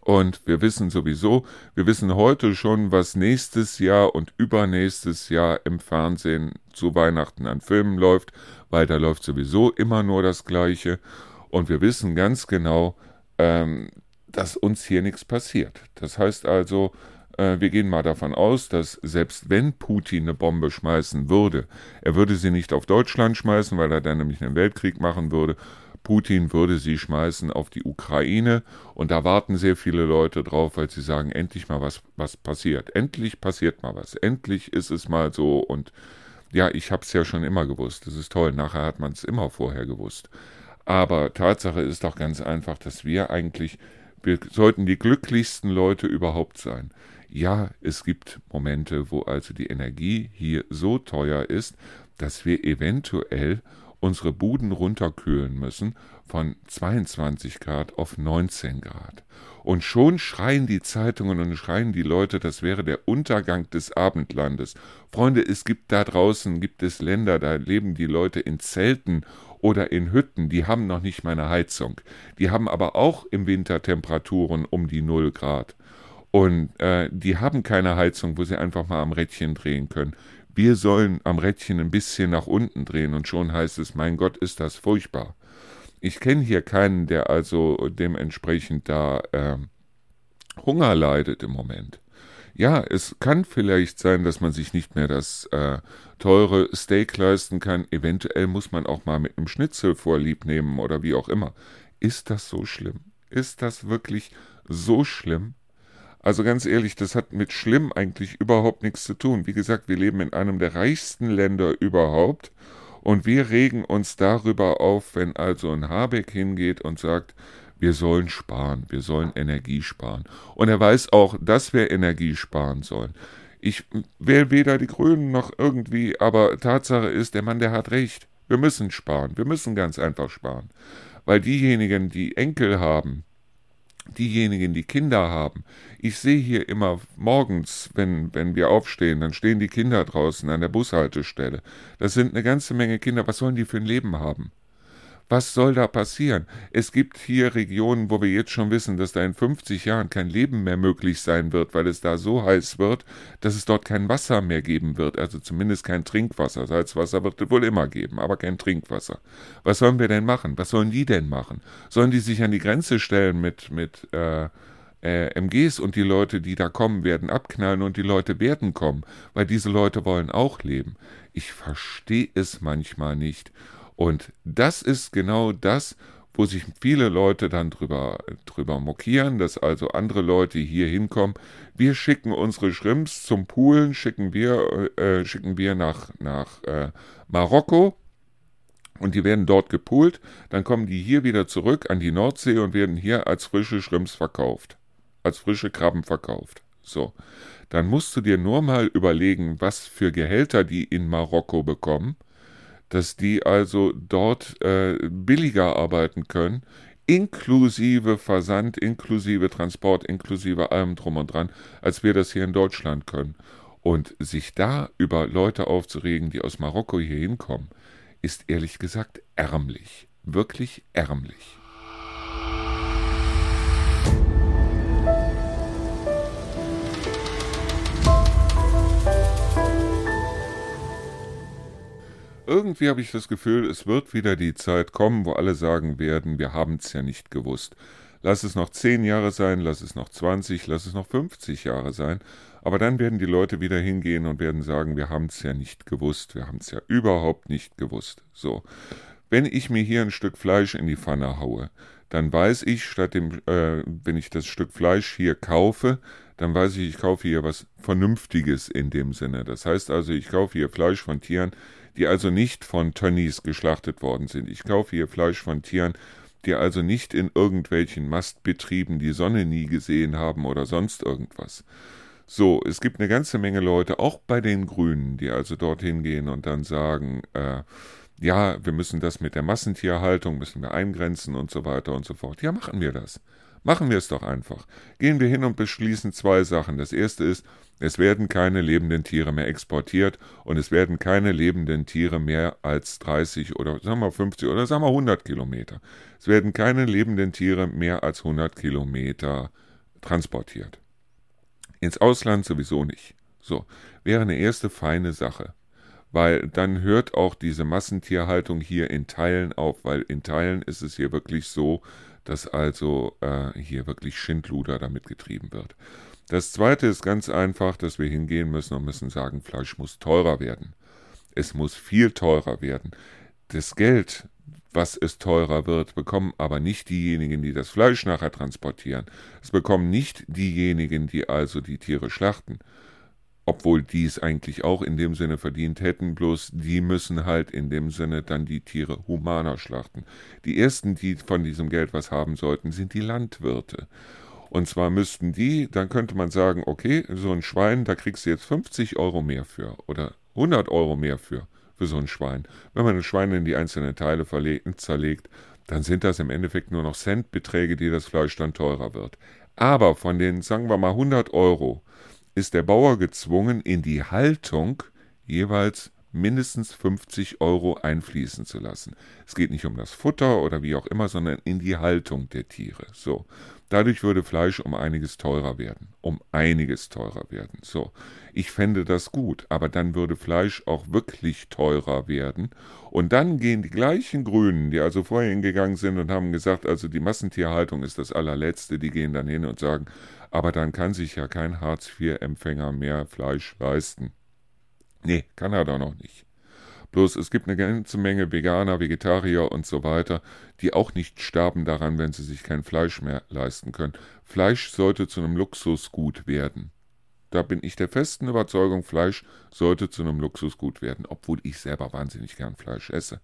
Und wir wissen sowieso, wir wissen heute schon, was nächstes Jahr und übernächstes Jahr im Fernsehen zu Weihnachten an Filmen läuft, weil da läuft sowieso immer nur das Gleiche. Und wir wissen ganz genau, ähm, dass uns hier nichts passiert. Das heißt also, äh, wir gehen mal davon aus, dass selbst wenn Putin eine Bombe schmeißen würde, er würde sie nicht auf Deutschland schmeißen, weil er dann nämlich einen Weltkrieg machen würde. Putin würde sie schmeißen auf die Ukraine und da warten sehr viele Leute drauf, weil sie sagen, endlich mal was, was passiert. Endlich passiert mal was. Endlich ist es mal so und ja, ich habe es ja schon immer gewusst. Das ist toll. Nachher hat man es immer vorher gewusst. Aber Tatsache ist doch ganz einfach, dass wir eigentlich, wir sollten die glücklichsten Leute überhaupt sein. Ja, es gibt Momente, wo also die Energie hier so teuer ist, dass wir eventuell unsere Buden runterkühlen müssen von 22 Grad auf 19 Grad. Und schon schreien die Zeitungen und schreien die Leute, das wäre der Untergang des Abendlandes. Freunde, es gibt da draußen, gibt es Länder, da leben die Leute in Zelten oder in Hütten, die haben noch nicht mal eine Heizung. Die haben aber auch im Winter Temperaturen um die 0 Grad. Und äh, die haben keine Heizung, wo sie einfach mal am Rädchen drehen können. Wir sollen am Rädchen ein bisschen nach unten drehen und schon heißt es, mein Gott, ist das furchtbar. Ich kenne hier keinen, der also dementsprechend da äh, Hunger leidet im Moment. Ja, es kann vielleicht sein, dass man sich nicht mehr das äh, teure Steak leisten kann. Eventuell muss man auch mal mit einem Schnitzel vorlieb nehmen oder wie auch immer. Ist das so schlimm? Ist das wirklich so schlimm? Also ganz ehrlich, das hat mit schlimm eigentlich überhaupt nichts zu tun. Wie gesagt, wir leben in einem der reichsten Länder überhaupt und wir regen uns darüber auf, wenn also ein Habeck hingeht und sagt, wir sollen sparen, wir sollen Energie sparen. Und er weiß auch, dass wir Energie sparen sollen. Ich wähle weder die Grünen noch irgendwie, aber Tatsache ist, der Mann, der hat recht. Wir müssen sparen, wir müssen ganz einfach sparen. Weil diejenigen, die Enkel haben, diejenigen, die Kinder haben, ich sehe hier immer morgens, wenn, wenn wir aufstehen, dann stehen die Kinder draußen an der Bushaltestelle. Das sind eine ganze Menge Kinder. Was sollen die für ein Leben haben? Was soll da passieren? Es gibt hier Regionen, wo wir jetzt schon wissen, dass da in 50 Jahren kein Leben mehr möglich sein wird, weil es da so heiß wird, dass es dort kein Wasser mehr geben wird. Also zumindest kein Trinkwasser. Salzwasser wird es wohl immer geben, aber kein Trinkwasser. Was sollen wir denn machen? Was sollen die denn machen? Sollen die sich an die Grenze stellen mit, mit äh, äh, MGs und die Leute, die da kommen, werden abknallen und die Leute werden kommen, weil diese Leute wollen auch leben. Ich verstehe es manchmal nicht. Und das ist genau das, wo sich viele Leute dann drüber, drüber mokieren, dass also andere Leute hier hinkommen. Wir schicken unsere Schrimps zum Poolen, schicken wir, äh, schicken wir nach, nach äh, Marokko und die werden dort gepoolt. Dann kommen die hier wieder zurück an die Nordsee und werden hier als frische Schrimps verkauft, als frische Krabben verkauft. So, dann musst du dir nur mal überlegen, was für Gehälter die in Marokko bekommen dass die also dort äh, billiger arbeiten können, inklusive Versand, inklusive Transport, inklusive allem drum und dran, als wir das hier in Deutschland können. Und sich da über Leute aufzuregen, die aus Marokko hier hinkommen, ist ehrlich gesagt ärmlich, wirklich ärmlich. Irgendwie habe ich das Gefühl, es wird wieder die Zeit kommen, wo alle sagen werden, wir haben es ja nicht gewusst. Lass es noch zehn Jahre sein, lass es noch 20, lass es noch 50 Jahre sein. Aber dann werden die Leute wieder hingehen und werden sagen, wir haben es ja nicht gewusst, wir haben es ja überhaupt nicht gewusst. So. Wenn ich mir hier ein Stück Fleisch in die Pfanne haue, dann weiß ich, statt dem, äh, wenn ich das Stück Fleisch hier kaufe, dann weiß ich, ich kaufe hier was Vernünftiges in dem Sinne. Das heißt also, ich kaufe hier Fleisch von Tieren, die also nicht von Tönnies geschlachtet worden sind. Ich kaufe hier Fleisch von Tieren, die also nicht in irgendwelchen Mastbetrieben die Sonne nie gesehen haben oder sonst irgendwas. So, es gibt eine ganze Menge Leute, auch bei den Grünen, die also dorthin gehen und dann sagen, äh, ja, wir müssen das mit der Massentierhaltung, müssen wir eingrenzen und so weiter und so fort. Ja, machen wir das. Machen wir es doch einfach. Gehen wir hin und beschließen zwei Sachen. Das erste ist, es werden keine lebenden Tiere mehr exportiert und es werden keine lebenden Tiere mehr als 30 oder sagen wir 50 oder sagen wir 100 Kilometer. Es werden keine lebenden Tiere mehr als 100 Kilometer transportiert. Ins Ausland sowieso nicht. So, wäre eine erste feine Sache. Weil dann hört auch diese Massentierhaltung hier in Teilen auf, weil in Teilen ist es hier wirklich so, dass also äh, hier wirklich Schindluder damit getrieben wird. Das zweite ist ganz einfach, dass wir hingehen müssen und müssen sagen, Fleisch muss teurer werden. Es muss viel teurer werden. Das Geld, was es teurer wird, bekommen aber nicht diejenigen, die das Fleisch nachher transportieren. Es bekommen nicht diejenigen, die also die Tiere schlachten. Obwohl die es eigentlich auch in dem Sinne verdient hätten, bloß die müssen halt in dem Sinne dann die Tiere humaner schlachten. Die ersten, die von diesem Geld was haben sollten, sind die Landwirte. Und zwar müssten die, dann könnte man sagen, okay, so ein Schwein, da kriegst du jetzt 50 Euro mehr für oder 100 Euro mehr für, für so ein Schwein. Wenn man ein Schwein in die einzelnen Teile zerlegt, dann sind das im Endeffekt nur noch Centbeträge, die das Fleisch dann teurer wird. Aber von den, sagen wir mal, 100 Euro ist der Bauer gezwungen, in die Haltung jeweils mindestens 50 Euro einfließen zu lassen. Es geht nicht um das Futter oder wie auch immer, sondern in die Haltung der Tiere. So. Dadurch würde Fleisch um einiges teurer werden. Um einiges teurer werden. So. Ich fände das gut, aber dann würde Fleisch auch wirklich teurer werden. Und dann gehen die gleichen Grünen, die also vorher hingegangen sind und haben gesagt, also die Massentierhaltung ist das allerletzte, die gehen dann hin und sagen, aber dann kann sich ja kein Hartz-IV-Empfänger mehr Fleisch leisten. Nee, kann er doch noch nicht. Bloß es gibt eine ganze Menge Veganer, Vegetarier und so weiter, die auch nicht sterben daran, wenn sie sich kein Fleisch mehr leisten können. Fleisch sollte zu einem Luxusgut werden. Da bin ich der festen Überzeugung, Fleisch sollte zu einem Luxusgut werden, obwohl ich selber wahnsinnig gern Fleisch esse.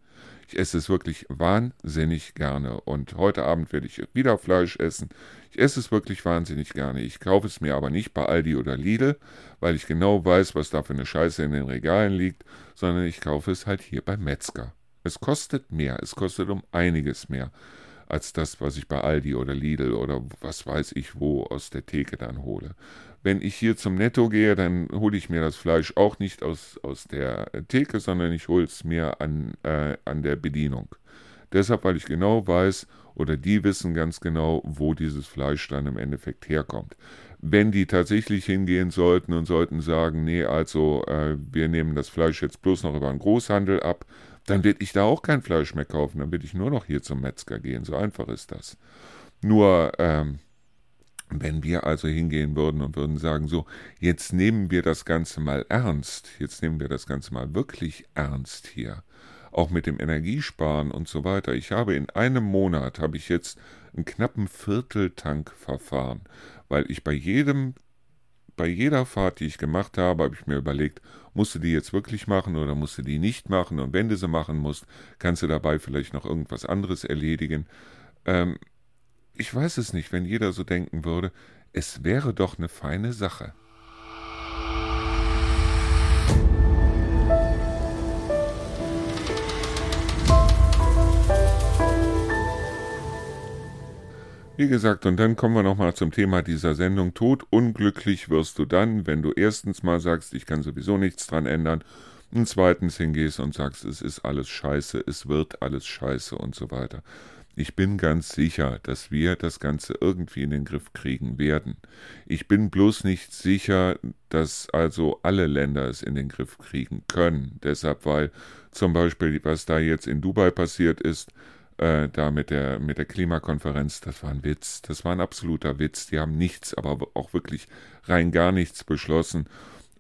Ich esse es wirklich wahnsinnig gerne und heute Abend werde ich wieder Fleisch essen. Ich esse es wirklich wahnsinnig gerne. Ich kaufe es mir aber nicht bei Aldi oder Lidl, weil ich genau weiß, was da für eine Scheiße in den Regalen liegt, sondern ich kaufe es halt hier beim Metzger. Es kostet mehr, es kostet um einiges mehr als das, was ich bei Aldi oder Lidl oder was weiß ich wo aus der Theke dann hole. Wenn ich hier zum Netto gehe, dann hole ich mir das Fleisch auch nicht aus, aus der Theke, sondern ich hole es mir an, äh, an der Bedienung. Deshalb, weil ich genau weiß, oder die wissen ganz genau, wo dieses Fleisch dann im Endeffekt herkommt. Wenn die tatsächlich hingehen sollten und sollten sagen, nee, also äh, wir nehmen das Fleisch jetzt bloß noch über einen Großhandel ab, dann werde ich da auch kein Fleisch mehr kaufen, dann werde ich nur noch hier zum Metzger gehen. So einfach ist das. Nur, ähm, wenn wir also hingehen würden und würden sagen, so, jetzt nehmen wir das Ganze mal ernst, jetzt nehmen wir das Ganze mal wirklich ernst hier, auch mit dem Energiesparen und so weiter. Ich habe in einem Monat, habe ich jetzt einen knappen Vierteltank verfahren, weil ich bei jedem, bei jeder Fahrt, die ich gemacht habe, habe ich mir überlegt, musst du die jetzt wirklich machen oder musst du die nicht machen und wenn du sie machen musst, kannst du dabei vielleicht noch irgendwas anderes erledigen. Ähm, ich weiß es nicht, wenn jeder so denken würde, es wäre doch eine feine Sache. Wie gesagt, und dann kommen wir nochmal zum Thema dieser Sendung. Tod unglücklich wirst du dann, wenn du erstens mal sagst, ich kann sowieso nichts dran ändern, und zweitens hingehst und sagst, es ist alles scheiße, es wird alles scheiße und so weiter. Ich bin ganz sicher, dass wir das Ganze irgendwie in den Griff kriegen werden. Ich bin bloß nicht sicher, dass also alle Länder es in den Griff kriegen können. Deshalb, weil zum Beispiel, was da jetzt in Dubai passiert ist, äh, da mit der, mit der Klimakonferenz, das war ein Witz. Das war ein absoluter Witz. Die haben nichts, aber auch wirklich rein gar nichts beschlossen.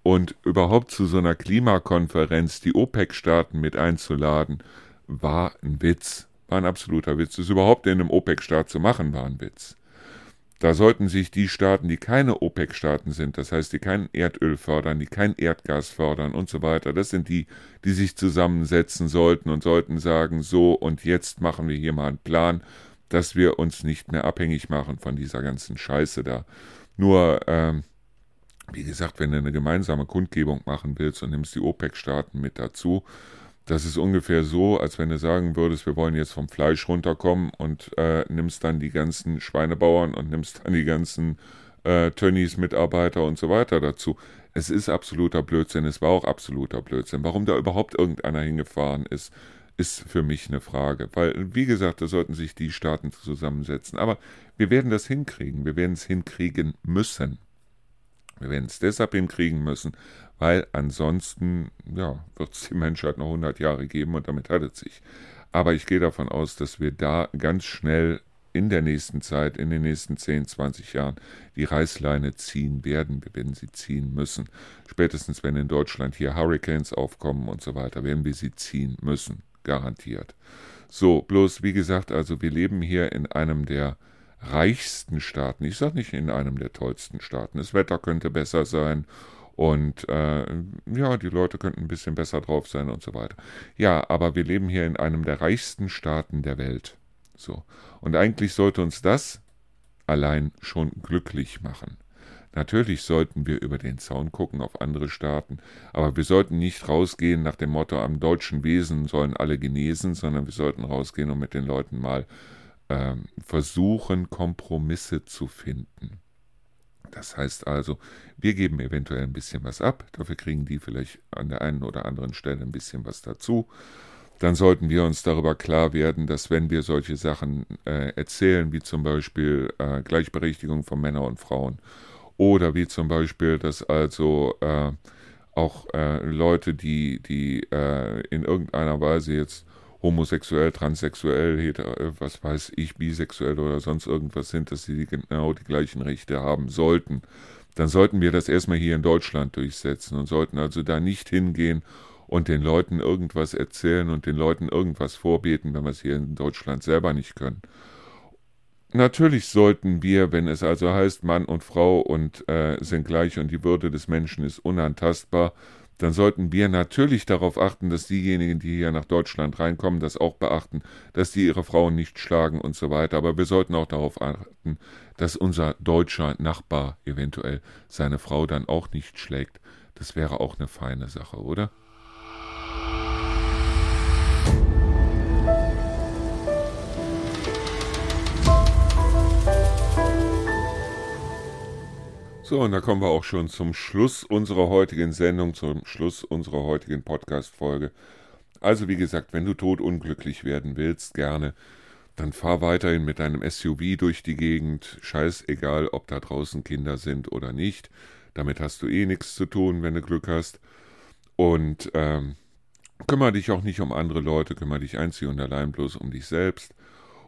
Und überhaupt zu so einer Klimakonferenz die OPEC-Staaten mit einzuladen, war ein Witz war ein absoluter Witz. Das überhaupt in einem OPEC-Staat zu machen, war ein Witz. Da sollten sich die Staaten, die keine OPEC-Staaten sind, das heißt, die kein Erdöl fördern, die kein Erdgas fördern und so weiter, das sind die, die sich zusammensetzen sollten und sollten sagen, so und jetzt machen wir hier mal einen Plan, dass wir uns nicht mehr abhängig machen von dieser ganzen Scheiße da. Nur, ähm, wie gesagt, wenn du eine gemeinsame Kundgebung machen willst und nimmst die OPEC-Staaten mit dazu, das ist ungefähr so, als wenn du sagen würdest, wir wollen jetzt vom Fleisch runterkommen und äh, nimmst dann die ganzen Schweinebauern und nimmst dann die ganzen äh, Tönnies, Mitarbeiter und so weiter dazu. Es ist absoluter Blödsinn, es war auch absoluter Blödsinn. Warum da überhaupt irgendeiner hingefahren ist, ist für mich eine Frage. Weil, wie gesagt, da sollten sich die Staaten zusammensetzen. Aber wir werden das hinkriegen, wir werden es hinkriegen müssen. Wir werden es deshalb hinkriegen müssen, weil ansonsten ja, wird es die Menschheit noch 100 Jahre geben und damit hat es sich. Aber ich gehe davon aus, dass wir da ganz schnell in der nächsten Zeit, in den nächsten 10, 20 Jahren die Reißleine ziehen werden. Wir werden sie ziehen müssen. Spätestens wenn in Deutschland hier Hurricanes aufkommen und so weiter, werden wir sie ziehen müssen. Garantiert. So, bloß wie gesagt, also wir leben hier in einem der reichsten Staaten. Ich sage nicht in einem der tollsten Staaten. Das Wetter könnte besser sein und äh, ja, die Leute könnten ein bisschen besser drauf sein und so weiter. Ja, aber wir leben hier in einem der reichsten Staaten der Welt. So. Und eigentlich sollte uns das allein schon glücklich machen. Natürlich sollten wir über den Zaun gucken auf andere Staaten, aber wir sollten nicht rausgehen nach dem Motto, am deutschen Wesen sollen alle genesen, sondern wir sollten rausgehen und mit den Leuten mal versuchen, Kompromisse zu finden. Das heißt also, wir geben eventuell ein bisschen was ab, dafür kriegen die vielleicht an der einen oder anderen Stelle ein bisschen was dazu. Dann sollten wir uns darüber klar werden, dass wenn wir solche Sachen äh, erzählen, wie zum Beispiel äh, Gleichberechtigung von Männern und Frauen, oder wie zum Beispiel, dass also äh, auch äh, Leute, die, die äh, in irgendeiner Weise jetzt homosexuell, transsexuell, äh, was weiß ich, bisexuell oder sonst irgendwas sind, dass sie genau die gleichen Rechte haben sollten, dann sollten wir das erstmal hier in Deutschland durchsetzen und sollten also da nicht hingehen und den Leuten irgendwas erzählen und den Leuten irgendwas vorbeten, wenn wir es hier in Deutschland selber nicht können. Natürlich sollten wir, wenn es also heißt, Mann und Frau und äh, sind gleich und die Würde des Menschen ist unantastbar, dann sollten wir natürlich darauf achten, dass diejenigen, die hier nach Deutschland reinkommen, das auch beachten, dass die ihre Frauen nicht schlagen und so weiter. Aber wir sollten auch darauf achten, dass unser deutscher Nachbar eventuell seine Frau dann auch nicht schlägt. Das wäre auch eine feine Sache, oder? So, und da kommen wir auch schon zum Schluss unserer heutigen Sendung, zum Schluss unserer heutigen Podcast-Folge. Also wie gesagt, wenn du totunglücklich werden willst, gerne, dann fahr weiterhin mit deinem SUV durch die Gegend. Scheißegal, ob da draußen Kinder sind oder nicht. Damit hast du eh nichts zu tun, wenn du Glück hast. Und ähm, kümmere dich auch nicht um andere Leute, kümmere dich einzig und allein bloß um dich selbst.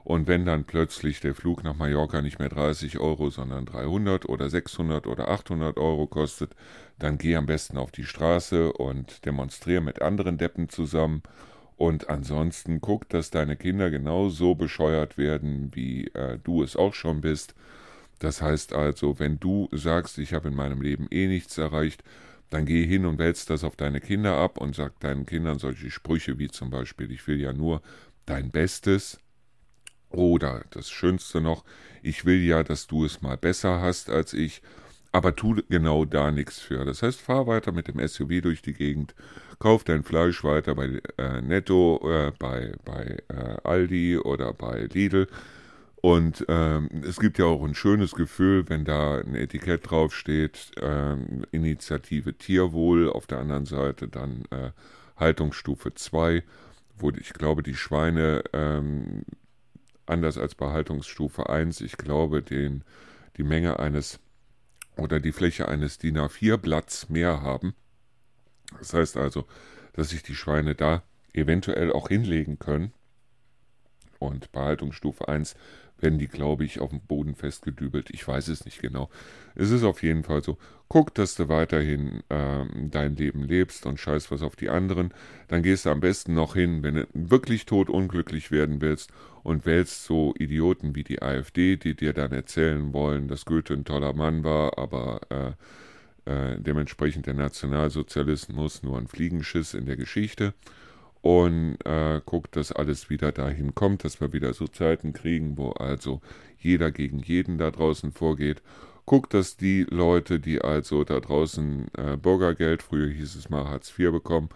Und wenn dann plötzlich der Flug nach Mallorca nicht mehr 30 Euro, sondern 300 oder 600 oder 800 Euro kostet, dann geh am besten auf die Straße und demonstriere mit anderen Deppen zusammen. Und ansonsten guck, dass deine Kinder genauso bescheuert werden, wie äh, du es auch schon bist. Das heißt also, wenn du sagst, ich habe in meinem Leben eh nichts erreicht, dann geh hin und wälz das auf deine Kinder ab und sag deinen Kindern solche Sprüche wie zum Beispiel, ich will ja nur dein Bestes oder das Schönste noch, ich will ja, dass du es mal besser hast als ich, aber tu genau da nichts für. Das heißt, fahr weiter mit dem SUV durch die Gegend, kauf dein Fleisch weiter bei äh, Netto, äh, bei, bei äh, Aldi oder bei Lidl. Und ähm, es gibt ja auch ein schönes Gefühl, wenn da ein Etikett draufsteht, ähm, Initiative Tierwohl, auf der anderen Seite dann äh, Haltungsstufe 2, wo ich glaube, die Schweine ähm, anders als bei Haltungsstufe 1, ich glaube, den, die Menge eines oder die Fläche eines DIN A4-Blatts mehr haben. Das heißt also, dass sich die Schweine da eventuell auch hinlegen können. Und bei Haltungsstufe 1 werden die, glaube ich, auf dem Boden festgedübelt. Ich weiß es nicht genau. Es ist auf jeden Fall so. Guck, dass du weiterhin ähm, dein Leben lebst und scheiß was auf die anderen. Dann gehst du am besten noch hin, wenn du wirklich tot unglücklich werden willst und wählst so Idioten wie die AfD, die dir dann erzählen wollen, dass Goethe ein toller Mann war, aber äh, äh, dementsprechend der Nationalsozialismus nur ein Fliegenschiss in der Geschichte und äh, guckt, dass alles wieder dahin kommt, dass wir wieder so Zeiten kriegen, wo also jeder gegen jeden da draußen vorgeht. Guckt, dass die Leute, die also da draußen äh, Bürgergeld, früher hieß es mal Hartz IV bekommen,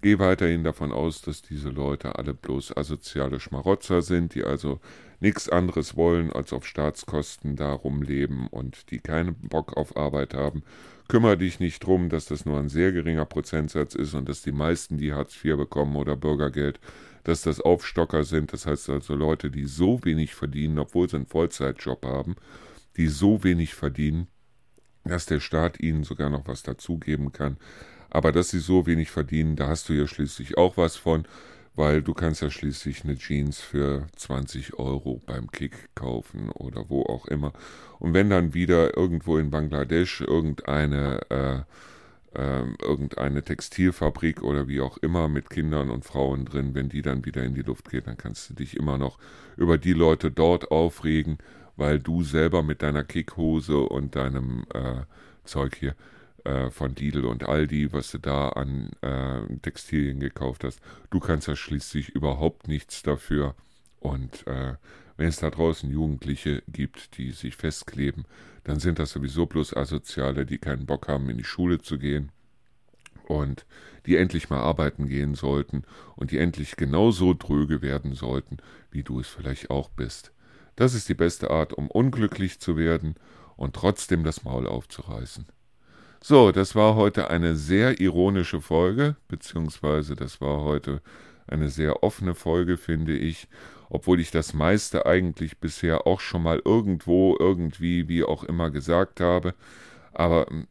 geh weiterhin davon aus, dass diese Leute alle bloß asoziale Schmarotzer sind, die also nichts anderes wollen, als auf Staatskosten darum leben und die keinen Bock auf Arbeit haben Kümmere dich nicht drum, dass das nur ein sehr geringer Prozentsatz ist und dass die meisten, die Hartz IV bekommen oder Bürgergeld, dass das Aufstocker sind. Das heißt also Leute, die so wenig verdienen, obwohl sie einen Vollzeitjob haben, die so wenig verdienen, dass der Staat ihnen sogar noch was dazugeben kann. Aber dass sie so wenig verdienen, da hast du ja schließlich auch was von weil du kannst ja schließlich eine Jeans für 20 Euro beim Kick kaufen oder wo auch immer. Und wenn dann wieder irgendwo in Bangladesch irgendeine, äh, äh, irgendeine Textilfabrik oder wie auch immer mit Kindern und Frauen drin, wenn die dann wieder in die Luft geht, dann kannst du dich immer noch über die Leute dort aufregen, weil du selber mit deiner Kickhose und deinem äh, Zeug hier äh, von Lidl und Aldi, was du da an äh, Textilien gekauft hast. Du kannst ja schließlich überhaupt nichts dafür. Und äh, wenn es da draußen Jugendliche gibt, die sich festkleben, dann sind das sowieso bloß Asoziale, die keinen Bock haben, in die Schule zu gehen und die endlich mal arbeiten gehen sollten und die endlich genauso dröge werden sollten, wie du es vielleicht auch bist. Das ist die beste Art, um unglücklich zu werden und trotzdem das Maul aufzureißen. So, das war heute eine sehr ironische Folge, beziehungsweise das war heute eine sehr offene Folge, finde ich, obwohl ich das meiste eigentlich bisher auch schon mal irgendwo, irgendwie, wie auch immer gesagt habe. Aber hm,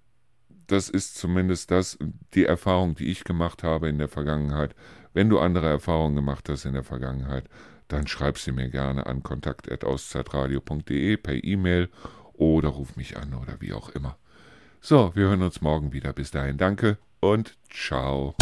das ist zumindest das, die Erfahrung, die ich gemacht habe in der Vergangenheit. Wenn du andere Erfahrungen gemacht hast in der Vergangenheit, dann schreib sie mir gerne an kontakt.auszeitradio.de per E-Mail oder ruf mich an oder wie auch immer. So, wir hören uns morgen wieder. Bis dahin danke und ciao.